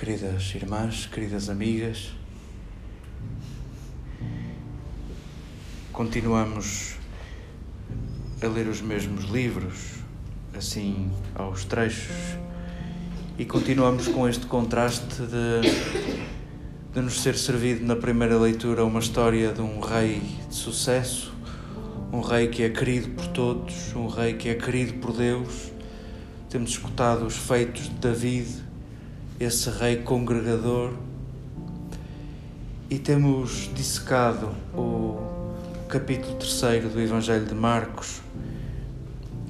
queridas irmãs, queridas amigas, continuamos a ler os mesmos livros, assim aos trechos, e continuamos com este contraste de, de nos ser servido na primeira leitura uma história de um rei de sucesso, um rei que é querido por todos, um rei que é querido por Deus. Temos escutado os feitos de David, esse rei congregador, e temos dissecado o capítulo 3 do Evangelho de Marcos,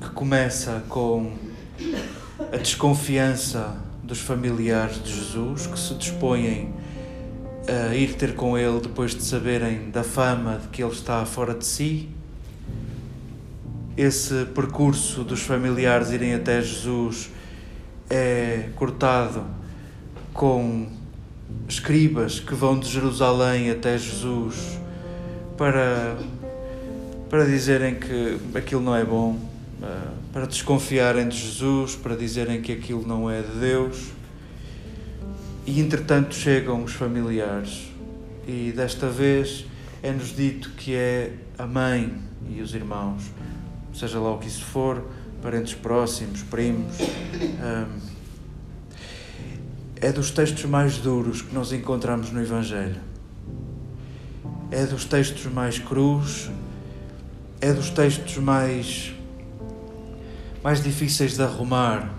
que começa com a desconfiança dos familiares de Jesus que se dispõem a ir ter com ele depois de saberem da fama de que ele está fora de si. Esse percurso dos familiares irem até Jesus é cortado com escribas que vão de Jerusalém até Jesus para, para dizerem que aquilo não é bom, eh, para desconfiarem de Jesus, para dizerem que aquilo não é de Deus. E entretanto chegam os familiares, e desta vez é-nos dito que é a mãe e os irmãos, seja lá o que isso for, parentes próximos, primos. Um, é dos textos mais duros que nós encontramos no Evangelho. É dos textos mais crus, é dos textos mais mais difíceis de arrumar.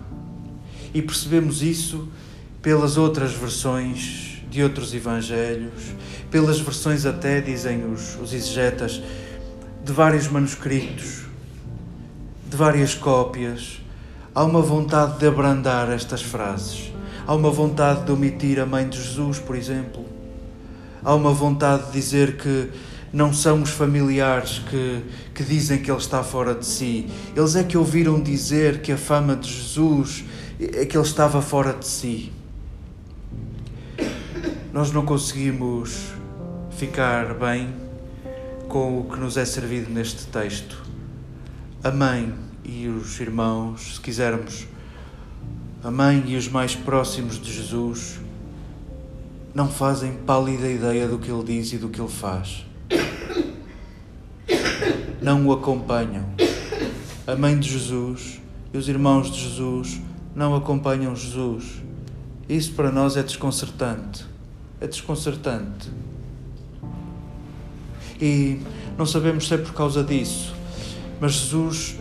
E percebemos isso pelas outras versões de outros evangelhos, pelas versões até, dizem os, os exegetas, de vários manuscritos, de várias cópias. Há uma vontade de abrandar estas frases. Há uma vontade de omitir a mãe de Jesus, por exemplo. Há uma vontade de dizer que não são os familiares que, que dizem que ele está fora de si. Eles é que ouviram dizer que a fama de Jesus é que ele estava fora de si. Nós não conseguimos ficar bem com o que nos é servido neste texto. A mãe e os irmãos, se quisermos, a mãe e os mais próximos de Jesus, não fazem pálida ideia do que ele diz e do que ele faz não o acompanham. A mãe de Jesus e os irmãos de Jesus não acompanham Jesus. Isso para nós é desconcertante. É desconcertante. E não sabemos se é por causa disso, mas Jesus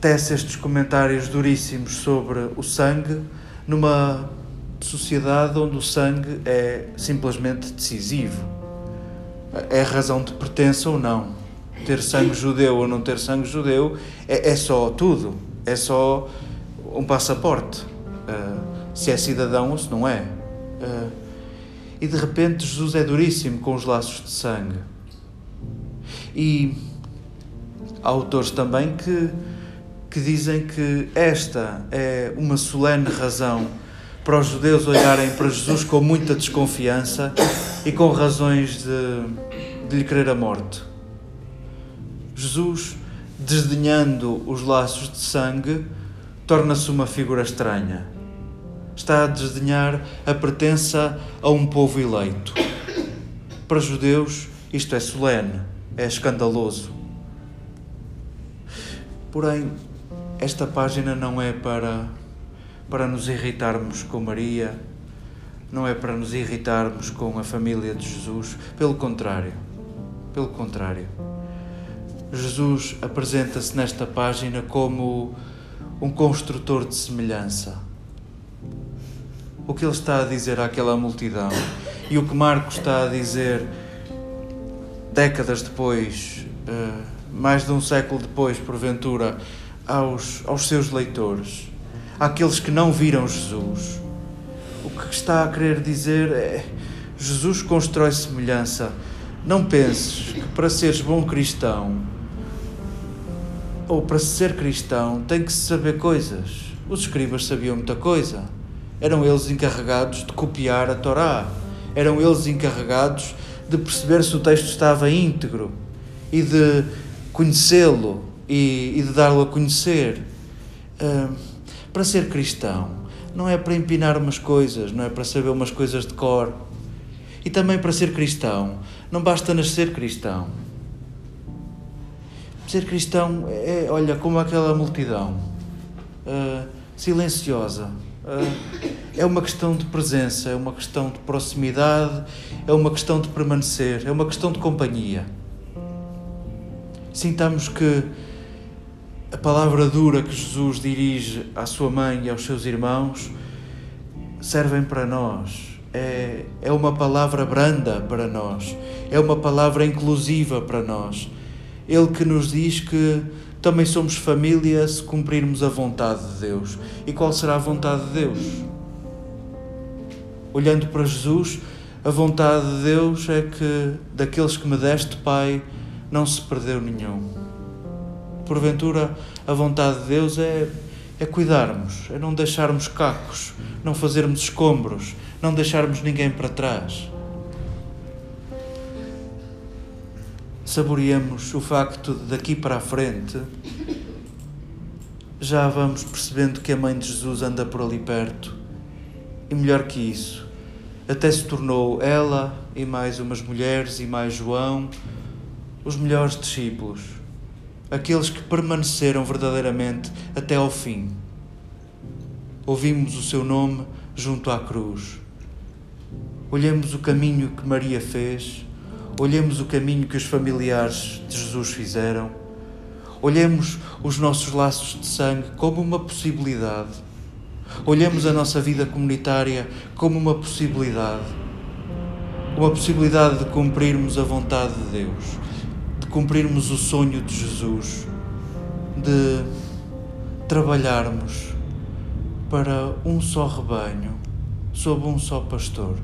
tece estes comentários duríssimos sobre o sangue numa sociedade onde o sangue é simplesmente decisivo. É razão de pertença ou não ter sangue judeu ou não ter sangue judeu é, é só tudo, é só um passaporte. Uh, se é cidadão ou se não é. Uh, e de repente Jesus é duríssimo com os laços de sangue. E há autores também que, que dizem que esta é uma solene razão para os judeus olharem para Jesus com muita desconfiança e com razões de, de lhe querer a morte. Jesus, desdenhando os laços de sangue, torna-se uma figura estranha. Está a desdenhar a pertença a um povo eleito. Para judeus, isto é solene, é escandaloso. Porém, esta página não é para, para nos irritarmos com Maria, não é para nos irritarmos com a família de Jesus, pelo contrário. Pelo contrário. Jesus apresenta-se nesta página como um construtor de semelhança. O que ele está a dizer àquela multidão e o que Marcos está a dizer décadas depois, eh, mais de um século depois, porventura, aos, aos seus leitores, àqueles que não viram Jesus. O que está a querer dizer é: Jesus constrói semelhança. Não penses que para seres bom cristão ou para ser cristão tem que saber coisas. Os escribas sabiam muita coisa. Eram eles encarregados de copiar a Torá. Eram eles encarregados de perceber se o texto estava íntegro e de conhecê-lo e, e, de dá-lo a conhecer. Uh, para ser cristão, não é para empinar umas coisas, não é para saber umas coisas de cor. E também para ser cristão, não basta nascer cristão. Ser cristão é, olha, como aquela multidão, uh, silenciosa. Uh, é uma questão de presença, é uma questão de proximidade, é uma questão de permanecer, é uma questão de companhia. Sintamos que a palavra dura que Jesus dirige à sua mãe e aos seus irmãos servem para nós. É, é uma palavra branda para nós, é uma palavra inclusiva para nós. Ele que nos diz que também somos família se cumprirmos a vontade de Deus. E qual será a vontade de Deus? Olhando para Jesus, a vontade de Deus é que daqueles que me deste, Pai, não se perdeu nenhum. Porventura, a vontade de Deus é, é cuidarmos, é não deixarmos cacos, não fazermos escombros, não deixarmos ninguém para trás. Saboreemos o facto de daqui para a frente já vamos percebendo que a mãe de Jesus anda por ali perto. E melhor que isso, até se tornou ela e mais umas mulheres e mais João os melhores discípulos, aqueles que permaneceram verdadeiramente até ao fim. Ouvimos o seu nome junto à cruz. Olhemos o caminho que Maria fez, olhemos o caminho que os familiares de Jesus fizeram, olhemos os nossos laços de sangue como uma possibilidade, olhemos a nossa vida comunitária como uma possibilidade, uma possibilidade de cumprirmos a vontade de Deus cumprirmos o sonho de Jesus, de trabalharmos para um só rebanho, sob um só pastor.